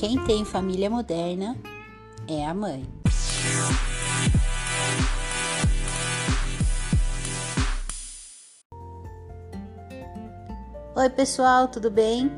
quem tem família moderna é a mãe. Oi, pessoal, tudo bem?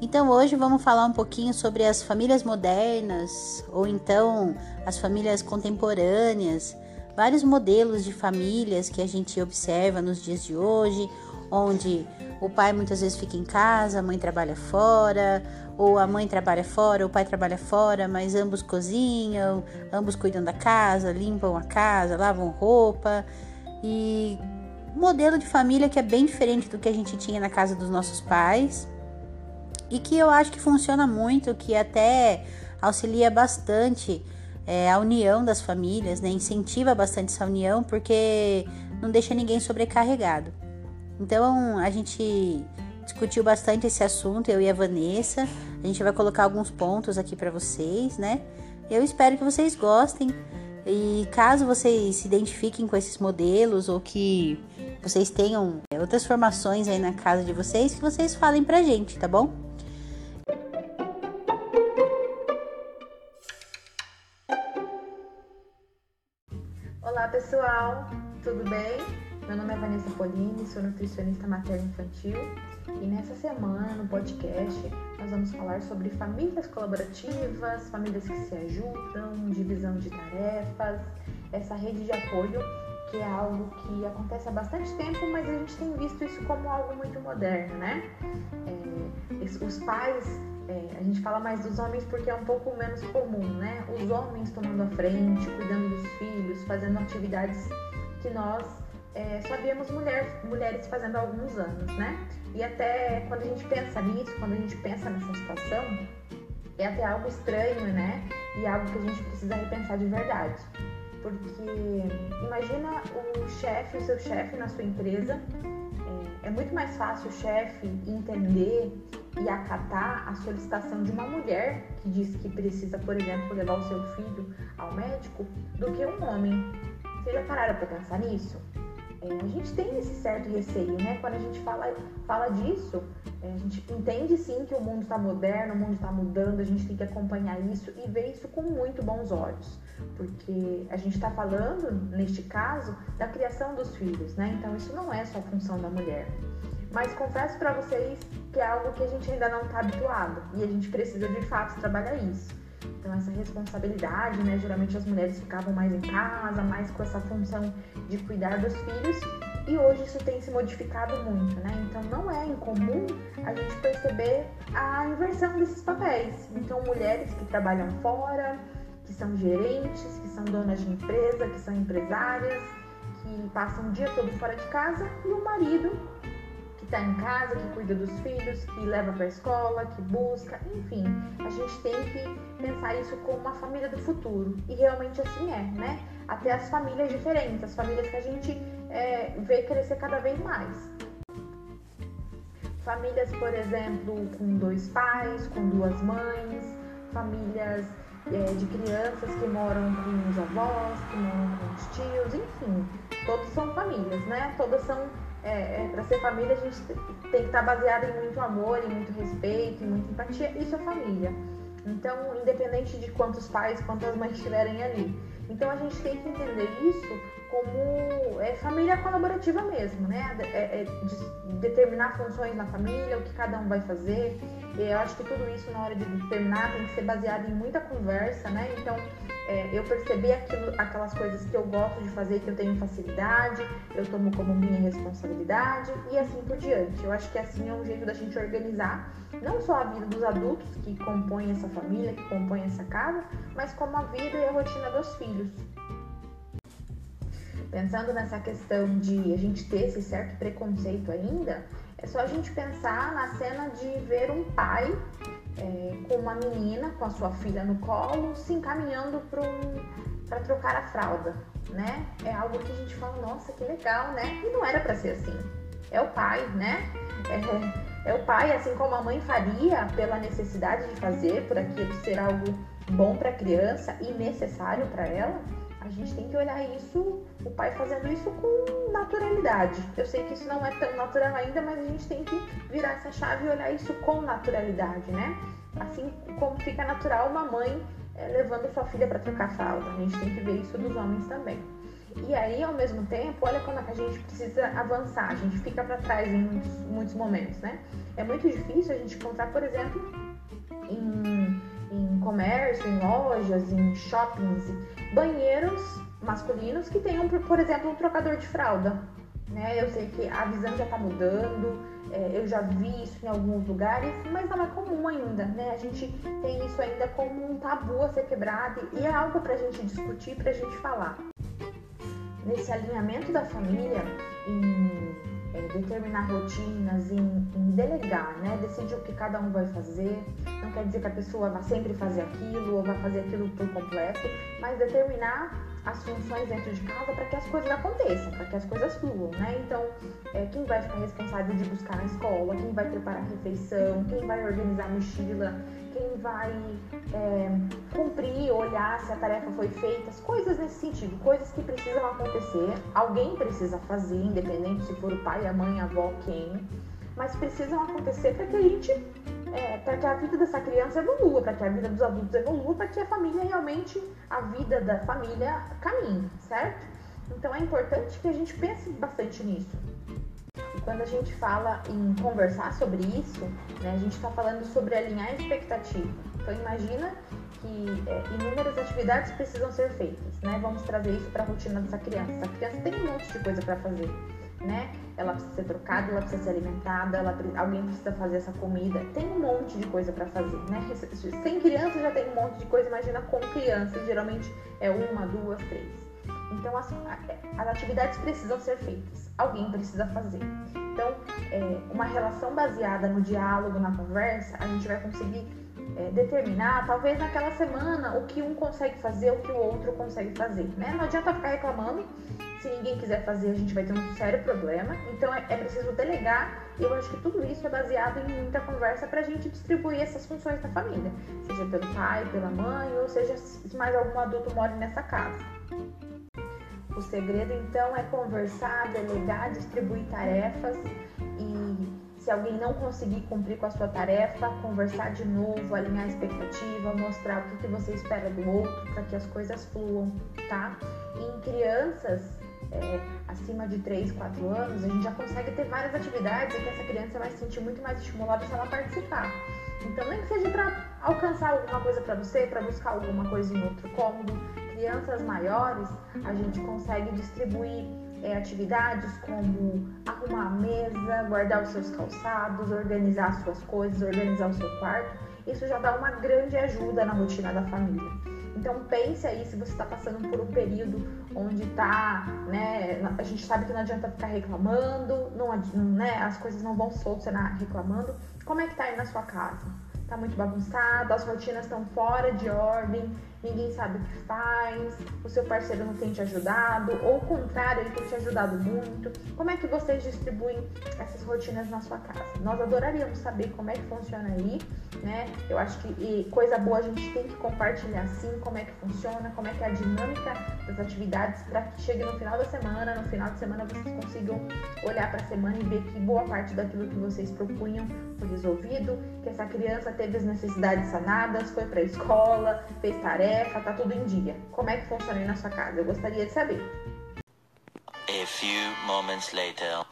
Então, hoje vamos falar um pouquinho sobre as famílias modernas ou então as famílias contemporâneas, vários modelos de famílias que a gente observa nos dias de hoje, onde o pai muitas vezes fica em casa, a mãe trabalha fora, ou a mãe trabalha fora, o pai trabalha fora, mas ambos cozinham, ambos cuidam da casa, limpam a casa, lavam roupa. E modelo de família que é bem diferente do que a gente tinha na casa dos nossos pais. E que eu acho que funciona muito, que até auxilia bastante é, a união das famílias, né? incentiva bastante essa união, porque não deixa ninguém sobrecarregado. Então a gente discutiu bastante esse assunto, eu e a Vanessa. A gente vai colocar alguns pontos aqui para vocês, né? Eu espero que vocês gostem. E caso vocês se identifiquem com esses modelos ou que vocês tenham é, outras formações aí na casa de vocês, que vocês falem pra gente, tá bom? Olá pessoal, tudo bem? Meu nome é Vanessa Polini, sou nutricionista materno-infantil e nessa semana no podcast nós vamos falar sobre famílias colaborativas, famílias que se ajudam, divisão de tarefas, essa rede de apoio que é algo que acontece há bastante tempo, mas a gente tem visto isso como algo muito moderno, né? É, os pais, é, a gente fala mais dos homens porque é um pouco menos comum, né? Os homens tomando a frente, cuidando dos filhos, fazendo atividades que nós é, só víamos mulher, mulheres fazendo há alguns anos, né? E até quando a gente pensa nisso, quando a gente pensa nessa situação, é até algo estranho, né? E algo que a gente precisa repensar de verdade. Porque imagina o chefe, o seu chefe na sua empresa. É, é muito mais fácil o chefe entender e acatar a solicitação de uma mulher que diz que precisa, por exemplo, levar o seu filho ao médico do que um homem. Vocês já pararam para pensar nisso? É, a gente tem esse certo receio, né? Quando a gente fala, fala disso, é, a gente entende sim que o mundo está moderno, o mundo está mudando, a gente tem que acompanhar isso e ver isso com muito bons olhos, porque a gente está falando, neste caso, da criação dos filhos, né? Então isso não é só função da mulher. Mas confesso para vocês que é algo que a gente ainda não está habituado e a gente precisa de fato trabalhar isso. Então, essa responsabilidade, né? Geralmente as mulheres ficavam mais em casa, mais com essa função de cuidar dos filhos. E hoje isso tem se modificado muito, né? Então, não é incomum a gente perceber a inversão desses papéis. Então, mulheres que trabalham fora, que são gerentes, que são donas de empresa, que são empresárias, que passam o dia todo fora de casa, e o marido está em casa, que cuida dos filhos, que leva para a escola, que busca, enfim, a gente tem que pensar isso como uma família do futuro. E realmente assim é, né? Até as famílias diferentes, as famílias que a gente é, vê crescer cada vez mais. Famílias, por exemplo, com dois pais, com duas mães, famílias é, de crianças que moram com os avós, que moram com os tios, enfim, todos são famílias, né? Todas são é, é para ser família, a gente tem que estar baseado em muito amor, em muito respeito, em muita empatia. Isso é família. Então, independente de quantos pais, quantas mães estiverem ali. Então, a gente tem que entender isso como é, família colaborativa mesmo, né? É, é, de determinar funções na família, o que cada um vai fazer. Eu acho que tudo isso, na hora de determinar, tem que ser baseado em muita conversa, né? Então, é, eu perceber aquilo, aquelas coisas que eu gosto de fazer, que eu tenho facilidade, eu tomo como minha responsabilidade e assim por diante. Eu acho que assim é um jeito da gente organizar não só a vida dos adultos que compõem essa família, que compõem essa casa, mas como a vida e a rotina dos filhos. Pensando nessa questão de a gente ter esse certo preconceito ainda, é só a gente pensar na cena de ver um pai é, com uma menina, com a sua filha no colo, se encaminhando para um, trocar a fralda, né? É algo que a gente fala, nossa, que legal, né? E não era para ser assim. É o pai, né? É, é o pai, assim como a mãe faria pela necessidade de fazer, por aquilo ser algo bom para a criança e necessário para ela. A gente tem que olhar isso, o pai fazendo isso com naturalidade. Eu sei que isso não é tão natural ainda, mas a gente tem que virar essa chave e olhar isso com naturalidade, né? Assim como fica natural uma mãe é, levando sua filha para trocar fralda. A gente tem que ver isso dos homens também. E aí, ao mesmo tempo, olha como é a gente precisa avançar. A gente fica para trás em muitos, muitos momentos, né? É muito difícil a gente encontrar, por exemplo, em, em comércio, em lojas, em shoppings, banheiros masculinos que tenham, por exemplo, um trocador de fralda. Né? Eu sei que a visão já está mudando, é, eu já vi isso em alguns lugares, mas não é comum ainda, né? A gente tem isso ainda como um tabu a ser quebrado e é algo para a gente discutir, para a gente falar. Nesse alinhamento da família, em é, determinar rotinas, em, em, delegar, né? Decidir o que cada um vai fazer. Não quer dizer que a pessoa vai sempre fazer aquilo ou vai fazer aquilo por completo, mas determinar as funções dentro de casa para que as coisas aconteçam, para que as coisas fluam, né? Então, é, quem vai ficar responsável de buscar na escola, quem vai preparar a refeição, quem vai organizar a mochila, quem vai é, cumprir, olhar se a tarefa foi feita, coisas nesse sentido, coisas que precisam acontecer, alguém precisa fazer, independente se for o pai, a mãe, a avó, quem, mas precisam acontecer para que a gente, é, para que a vida dessa criança evolua, para que a vida dos adultos evolua, para que a família realmente, a vida da família caminhe, certo? Então é importante que a gente pense bastante nisso. E quando a gente fala em conversar sobre isso, né, a gente está falando sobre alinhar a expectativa. Então imagina que é, inúmeras atividades precisam ser feitas, né? Vamos trazer isso para a rotina dessa criança. Essa criança tem um monte de coisa para fazer, né? Ela precisa ser trocada, ela precisa ser alimentada, ela, alguém precisa fazer essa comida. Tem um monte de coisa para fazer, né? Sem criança já tem um monte de coisa, imagina com criança, geralmente é uma, duas, três. Então, as, as atividades precisam ser feitas, alguém precisa fazer. Então, é, uma relação baseada no diálogo, na conversa, a gente vai conseguir é, determinar, talvez naquela semana, o que um consegue fazer, o que o outro consegue fazer. Né? Não adianta ficar reclamando, se ninguém quiser fazer, a gente vai ter um sério problema. Então, é, é preciso delegar, e eu acho que tudo isso é baseado em muita conversa para a gente distribuir essas funções da família, seja pelo pai, pela mãe, ou seja, se mais algum adulto mora nessa casa. O segredo então é conversar, delegar, distribuir tarefas e se alguém não conseguir cumprir com a sua tarefa, conversar de novo, alinhar a expectativa, mostrar o que, que você espera do outro para que as coisas fluam, tá? E em crianças é, acima de 3, 4 anos, a gente já consegue ter várias atividades e que essa criança vai se sentir muito mais estimulada se ela participar. Então, nem que seja para alcançar alguma coisa para você, para buscar alguma coisa em outro cômodo, crianças maiores, a gente consegue distribuir é, atividades como arrumar a mesa, guardar os seus calçados, organizar as suas coisas, organizar o seu quarto. Isso já dá uma grande ajuda na rotina da família. Então pense aí se você está passando por um período onde tá, né? A gente sabe que não adianta ficar reclamando, não, né, as coisas não vão solucionar reclamando. Como é que tá aí na sua casa? Tá muito bagunçado, as rotinas estão fora de ordem, ninguém sabe o que faz, o seu parceiro não tem te ajudado, ou o contrário, ele tem te ajudado muito. Como é que vocês distribuem essas rotinas na sua casa? Nós adoraríamos saber como é que funciona aí, né? Eu acho que coisa boa a gente tem que compartilhar sim, como é que funciona, como é que é a dinâmica das atividades para que chegue no final da semana, no final de semana vocês consigam olhar para a semana e ver que boa parte daquilo que vocês propunham foi resolvido, que essa criança teve as necessidades sanadas, foi para a escola, fez tarefa tá tudo em dia. Como é que funciona aí na sua casa? Eu gostaria de saber. A few moments later.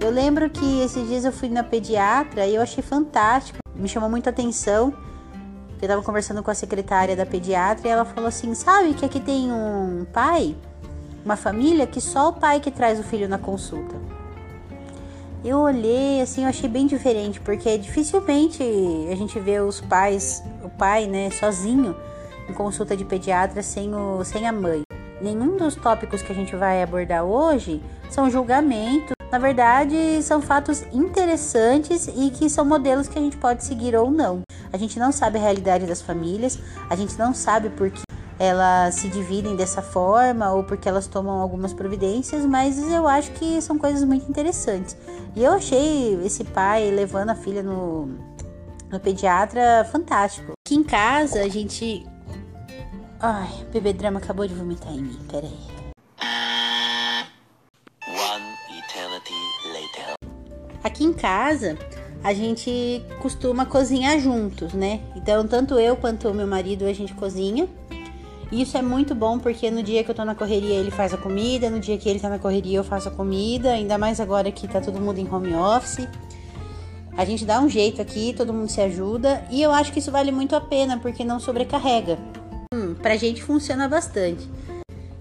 Eu lembro que esses dias eu fui na pediatra e eu achei fantástico, me chamou muita atenção. Eu tava conversando com a secretária da pediatra e ela falou assim: "Sabe que aqui tem um pai, uma família que só o pai que traz o filho na consulta". Eu olhei assim, eu achei bem diferente, porque dificilmente a gente vê os pais pai, né, sozinho em consulta de pediatra sem, o, sem a mãe. Nenhum dos tópicos que a gente vai abordar hoje são julgamentos. Na verdade, são fatos interessantes e que são modelos que a gente pode seguir ou não. A gente não sabe a realidade das famílias, a gente não sabe por que elas se dividem dessa forma ou porque elas tomam algumas providências, mas eu acho que são coisas muito interessantes. E eu achei esse pai levando a filha no, no pediatra fantástico. Aqui em casa a gente Ai, o bebê drama acabou de vomitar em mim, peraí. One eternity later. Aqui em casa, a gente costuma cozinhar juntos, né? Então, tanto eu quanto o meu marido, a gente cozinha. E isso é muito bom porque no dia que eu tô na correria, ele faz a comida, no dia que ele tá na correria, eu faço a comida, ainda mais agora que tá todo mundo em home office. A gente dá um jeito aqui, todo mundo se ajuda, e eu acho que isso vale muito a pena porque não sobrecarrega. Hum, pra gente funciona bastante.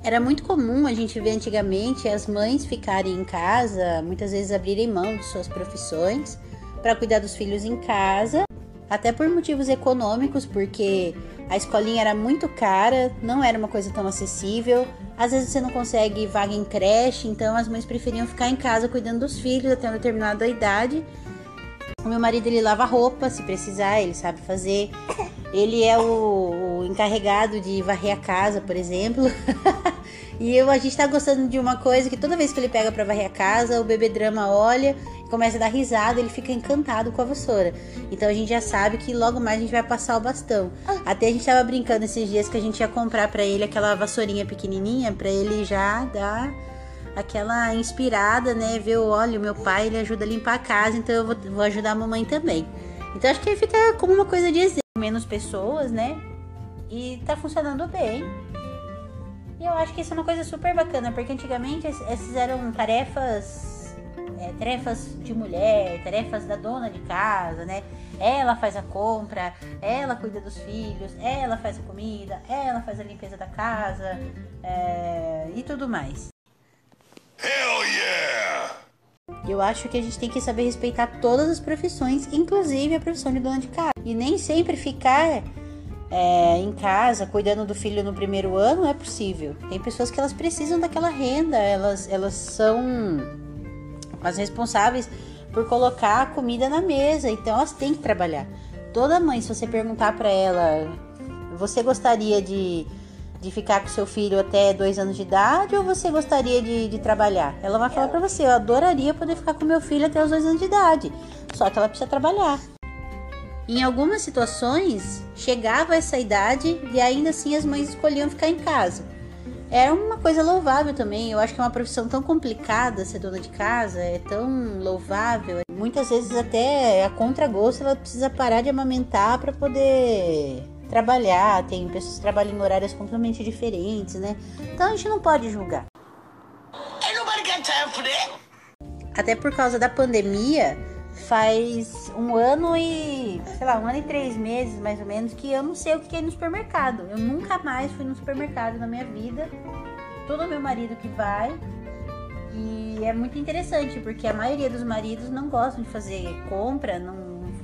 Era muito comum a gente ver antigamente as mães ficarem em casa, muitas vezes abrirem mão de suas profissões para cuidar dos filhos em casa, até por motivos econômicos, porque a escolinha era muito cara, não era uma coisa tão acessível. Às vezes você não consegue vaga em creche, então as mães preferiam ficar em casa cuidando dos filhos até uma determinada idade. O meu marido ele lava roupa, se precisar, ele sabe fazer. Ele é o, o encarregado de varrer a casa, por exemplo. e eu, a gente tá gostando de uma coisa que toda vez que ele pega para varrer a casa, o bebê drama olha começa a dar risada, ele fica encantado com a vassoura. Então a gente já sabe que logo mais a gente vai passar o bastão. Até a gente tava brincando esses dias que a gente ia comprar para ele aquela vassourinha pequenininha para ele já dar aquela inspirada, né? Ver, olha, o meu pai ele ajuda a limpar a casa, então eu vou, vou ajudar a mamãe também. Então acho que fica como uma coisa de exemplo, menos pessoas, né? E tá funcionando bem. E eu acho que isso é uma coisa super bacana, porque antigamente essas eram tarefas é, tarefas de mulher, tarefas da dona de casa, né? Ela faz a compra, ela cuida dos filhos, ela faz a comida, ela faz a limpeza da casa é, e tudo mais. Hell yeah! Eu acho que a gente tem que saber respeitar todas as profissões, inclusive a profissão de dona de casa. E nem sempre ficar é, em casa cuidando do filho no primeiro ano é possível. Tem pessoas que elas precisam daquela renda, elas, elas são as responsáveis por colocar a comida na mesa. Então elas têm que trabalhar. Toda mãe, se você perguntar para ela, você gostaria de, de ficar com seu filho até dois anos de idade ou você gostaria de, de trabalhar? Ela vai falar para você, eu adoraria poder ficar com meu filho até os dois anos de idade. Só que ela precisa trabalhar. Em algumas situações, chegava essa idade e ainda assim as mães escolhiam ficar em casa é uma coisa louvável também. Eu acho que é uma profissão tão complicada ser dona de casa, é tão louvável. Muitas vezes até a contragosto ela precisa parar de amamentar para poder trabalhar. Tem pessoas que trabalham em horários completamente diferentes, né? Então a gente não pode julgar. Até por causa da pandemia, faz um ano e, sei lá, um ano e três meses mais ou menos que eu não sei o que é ir no supermercado. Eu nunca mais fui no supermercado na minha vida. Todo meu marido que vai. E é muito interessante, porque a maioria dos maridos não gostam de fazer compra, não,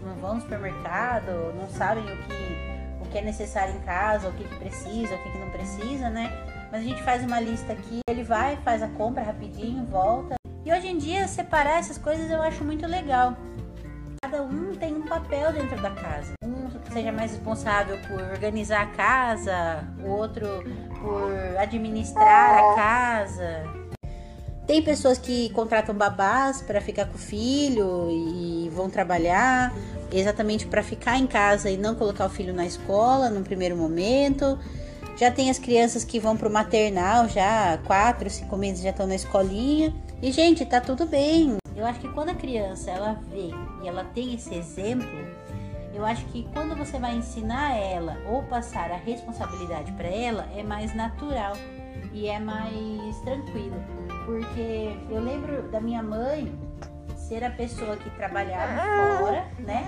não vão no supermercado, não sabem o que, o que é necessário em casa, o que, que precisa, o que, que não precisa, né? Mas a gente faz uma lista aqui, ele vai, faz a compra rapidinho, volta. E hoje em dia, separar essas coisas eu acho muito legal. Cada um tem um papel dentro da casa. Um seja mais responsável por organizar a casa, o outro por administrar a casa. Tem pessoas que contratam babás para ficar com o filho e vão trabalhar exatamente para ficar em casa e não colocar o filho na escola num primeiro momento. Já tem as crianças que vão para o maternal, já quatro, cinco meses já estão na escolinha. E gente, tá tudo bem. Eu acho que quando a criança ela vê e ela tem esse exemplo, eu acho que quando você vai ensinar ela ou passar a responsabilidade para ela, é mais natural e é mais tranquilo. Porque eu lembro da minha mãe ser a pessoa que trabalhava fora, né?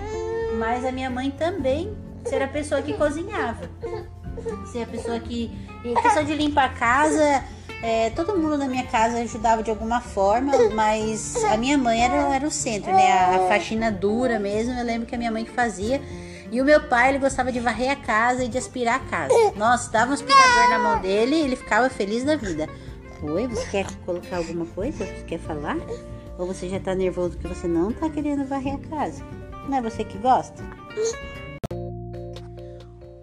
Mas a minha mãe também ser a pessoa que cozinhava. Ser a pessoa que. E questão de limpar a casa, é, todo mundo na minha casa ajudava de alguma forma, mas a minha mãe era, era o centro, né? A, a faxina dura mesmo, eu lembro que a minha mãe fazia. E o meu pai, ele gostava de varrer a casa e de aspirar a casa. Nossa, dava um aspirador na mão dele e ele ficava feliz da vida. Oi, você quer colocar alguma coisa? Você quer falar? Ou você já tá nervoso que você não tá querendo varrer a casa? Não é você que gosta?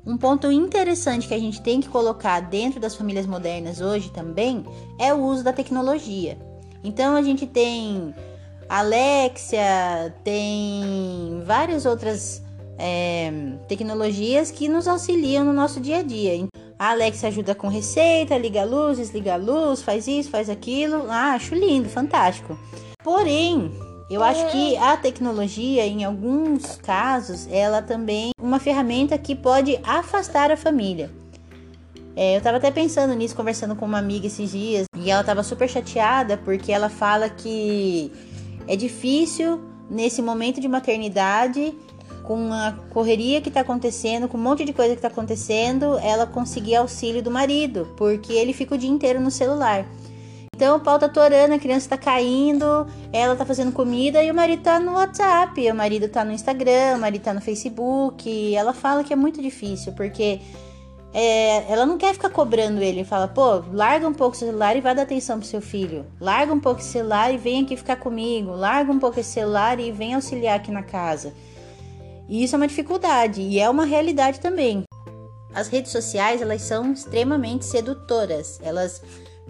Um ponto interessante que a gente tem que colocar dentro das famílias modernas hoje também é o uso da tecnologia. Então a gente tem Alexia, tem várias outras é, tecnologias que nos auxiliam no nosso dia a dia. A Alex ajuda com receita, liga a luz, desliga a luz, faz isso, faz aquilo. Ah, acho lindo, fantástico. Porém, eu acho que a tecnologia, em alguns casos, ela também é uma ferramenta que pode afastar a família. É, eu tava até pensando nisso, conversando com uma amiga esses dias, e ela tava super chateada porque ela fala que é difícil nesse momento de maternidade, com a correria que tá acontecendo, com um monte de coisa que tá acontecendo, ela conseguir auxílio do marido, porque ele fica o dia inteiro no celular. Então o pau tá torando, a criança tá caindo, ela tá fazendo comida e o marido tá no WhatsApp, o marido tá no Instagram, o marido tá no Facebook. Ela fala que é muito difícil, porque é, ela não quer ficar cobrando ele. Fala, pô, larga um pouco o celular e vai dar atenção pro seu filho. Larga um pouco o celular e vem aqui ficar comigo. Larga um pouco esse celular e vem auxiliar aqui na casa. E isso é uma dificuldade e é uma realidade também. As redes sociais, elas são extremamente sedutoras. Elas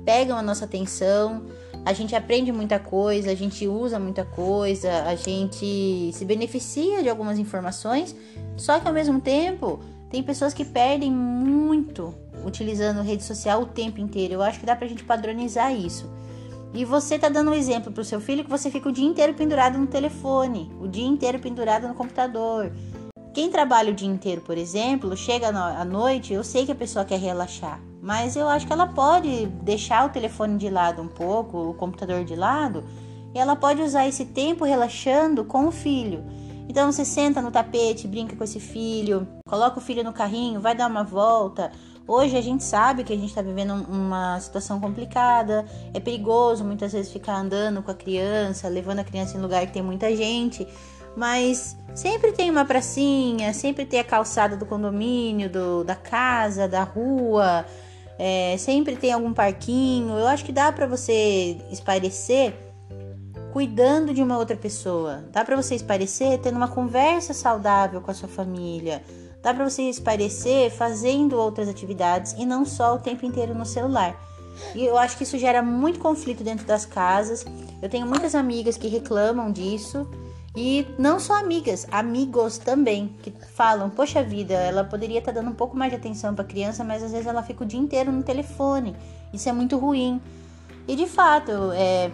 pegam a nossa atenção, a gente aprende muita coisa, a gente usa muita coisa, a gente se beneficia de algumas informações, só que ao mesmo tempo tem pessoas que perdem muito utilizando rede social o tempo inteiro. Eu acho que dá pra gente padronizar isso. E você tá dando um exemplo pro seu filho que você fica o dia inteiro pendurado no telefone, o dia inteiro pendurado no computador. Quem trabalha o dia inteiro, por exemplo, chega à noite, eu sei que a pessoa quer relaxar, mas eu acho que ela pode deixar o telefone de lado um pouco, o computador de lado, e ela pode usar esse tempo relaxando com o filho. Então você senta no tapete, brinca com esse filho, coloca o filho no carrinho, vai dar uma volta. Hoje a gente sabe que a gente está vivendo uma situação complicada, é perigoso muitas vezes ficar andando com a criança, levando a criança em lugar que tem muita gente, mas sempre tem uma pracinha, sempre tem a calçada do condomínio, do, da casa, da rua, é, sempre tem algum parquinho. Eu acho que dá para você espairecer cuidando de uma outra pessoa. Dá para você espairecer tendo uma conversa saudável com a sua família. Dá para você espairecer fazendo outras atividades e não só o tempo inteiro no celular. E eu acho que isso gera muito conflito dentro das casas. Eu tenho muitas amigas que reclamam disso. E não só amigas, amigos também, que falam: Poxa vida, ela poderia estar tá dando um pouco mais de atenção para a criança, mas às vezes ela fica o dia inteiro no telefone. Isso é muito ruim. E de fato, é,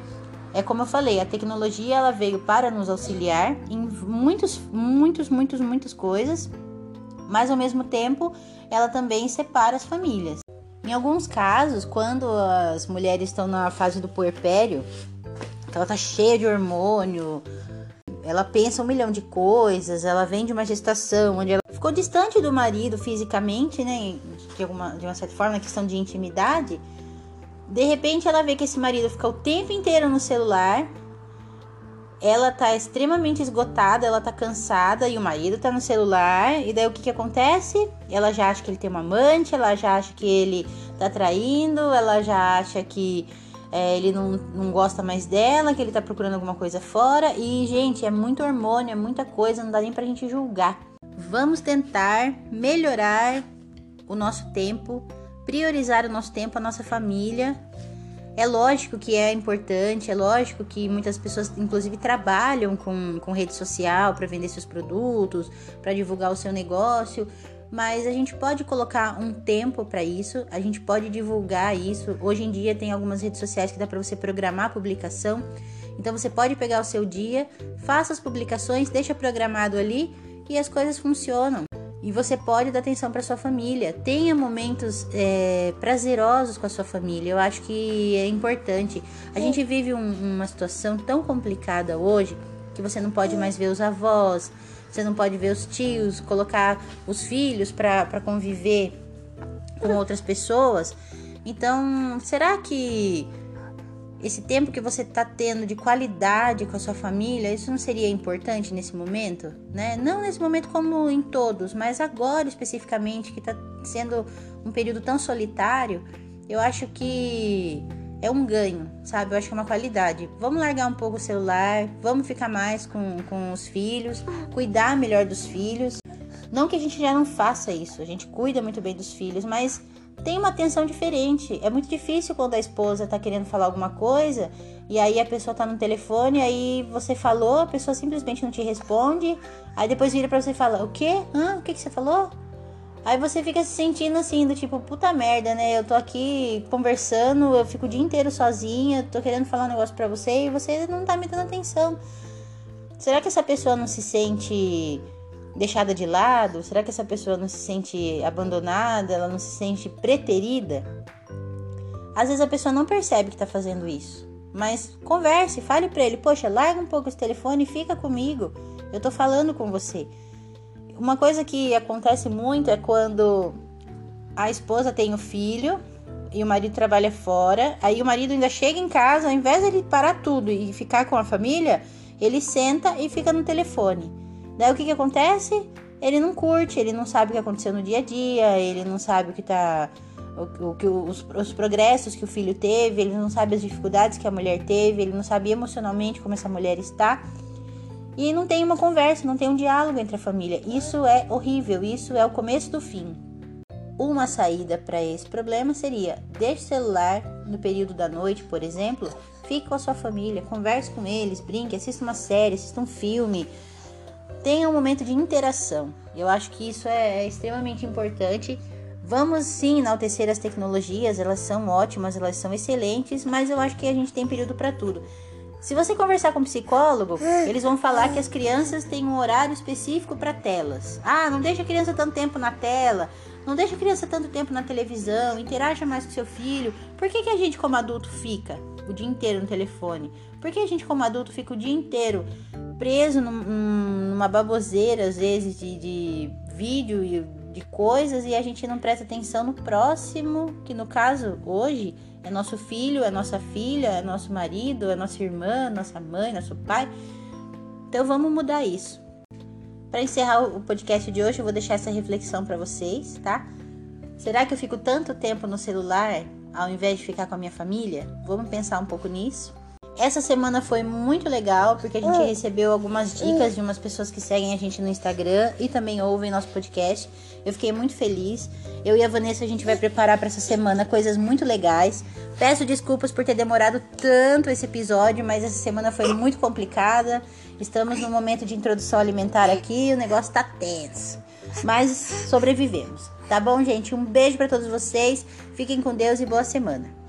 é como eu falei: a tecnologia ela veio para nos auxiliar em muitos, muitos, muitos, muitas coisas, mas ao mesmo tempo ela também separa as famílias. Em alguns casos, quando as mulheres estão na fase do puerpério, ela tá cheia de hormônio, ela pensa um milhão de coisas, ela vem de uma gestação onde ela ficou distante do marido fisicamente, né? De, alguma, de uma certa forma, na questão de intimidade. De repente ela vê que esse marido fica o tempo inteiro no celular. Ela tá extremamente esgotada, ela tá cansada e o marido tá no celular. E daí o que que acontece? Ela já acha que ele tem uma amante, ela já acha que ele tá traindo, ela já acha que é, ele não, não gosta mais dela, que ele tá procurando alguma coisa fora. E, gente, é muito hormônio, é muita coisa, não dá nem pra gente julgar. Vamos tentar melhorar o nosso tempo, priorizar o nosso tempo, a nossa família. É lógico que é importante, é lógico que muitas pessoas, inclusive, trabalham com, com rede social para vender seus produtos, para divulgar o seu negócio, mas a gente pode colocar um tempo para isso, a gente pode divulgar isso. Hoje em dia tem algumas redes sociais que dá para você programar a publicação. Então você pode pegar o seu dia, faça as publicações, deixa programado ali e as coisas funcionam. E você pode dar atenção para sua família. Tenha momentos é, prazerosos com a sua família. Eu acho que é importante. A gente vive um, uma situação tão complicada hoje que você não pode mais ver os avós, você não pode ver os tios, colocar os filhos para conviver com outras pessoas. Então, será que esse tempo que você está tendo de qualidade com a sua família, isso não seria importante nesse momento, né? Não nesse momento como em todos, mas agora especificamente que está sendo um período tão solitário, eu acho que é um ganho, sabe? Eu acho que é uma qualidade. Vamos largar um pouco o celular, vamos ficar mais com, com os filhos, cuidar melhor dos filhos. Não que a gente já não faça isso, a gente cuida muito bem dos filhos, mas tem uma atenção diferente. É muito difícil quando a esposa tá querendo falar alguma coisa e aí a pessoa tá no telefone, aí você falou, a pessoa simplesmente não te responde, aí depois vira para você e fala: O quê? Hã? O que, que você falou? Aí você fica se sentindo assim, do tipo, puta merda, né? Eu tô aqui conversando, eu fico o dia inteiro sozinha, tô querendo falar um negócio pra você e você não tá me dando atenção. Será que essa pessoa não se sente deixada de lado? Será que essa pessoa não se sente abandonada? Ela não se sente preterida? Às vezes a pessoa não percebe que tá fazendo isso. Mas converse, fale para ele, poxa, larga um pouco esse telefone e fica comigo. Eu tô falando com você. Uma coisa que acontece muito é quando a esposa tem o filho e o marido trabalha fora, aí o marido ainda chega em casa, ao invés de ele parar tudo e ficar com a família, ele senta e fica no telefone. Daí o que que acontece? Ele não curte, ele não sabe o que aconteceu no dia a dia, ele não sabe o que tá o, o que os, os progressos que o filho teve, ele não sabe as dificuldades que a mulher teve, ele não sabe emocionalmente como essa mulher está e não tem uma conversa, não tem um diálogo entre a família. Isso é horrível, isso é o começo do fim. Uma saída para esse problema seria: deixe o celular no período da noite, por exemplo, fique com a sua família, converse com eles, brinque, assista uma série, assista um filme. Tenha um momento de interação. Eu acho que isso é, é extremamente importante. Vamos sim enaltecer as tecnologias, elas são ótimas, elas são excelentes, mas eu acho que a gente tem período para tudo. Se você conversar com um psicólogo, eles vão falar que as crianças têm um horário específico para telas. Ah, não deixa a criança tanto tempo na tela, não deixa a criança tanto tempo na televisão, interaja mais com seu filho. Por que, que a gente, como adulto, fica o dia inteiro no telefone? Por que a gente, como adulto, fica o dia inteiro preso num, numa baboseira, às vezes, de, de vídeo e de coisas e a gente não presta atenção no próximo, que no caso, hoje, é nosso filho, é nossa filha, é nosso marido, é nossa irmã, nossa mãe, nosso pai. Então vamos mudar isso. Para encerrar o podcast de hoje, eu vou deixar essa reflexão para vocês, tá? Será que eu fico tanto tempo no celular ao invés de ficar com a minha família? Vamos pensar um pouco nisso. Essa semana foi muito legal porque a gente hum. recebeu algumas dicas de umas pessoas que seguem a gente no Instagram e também ouvem nosso podcast. Eu fiquei muito feliz. Eu e a Vanessa a gente vai preparar para essa semana coisas muito legais. Peço desculpas por ter demorado tanto esse episódio, mas essa semana foi muito complicada. Estamos no momento de introdução alimentar aqui, e o negócio tá tenso. Mas sobrevivemos. Tá bom, gente? Um beijo para todos vocês. Fiquem com Deus e boa semana.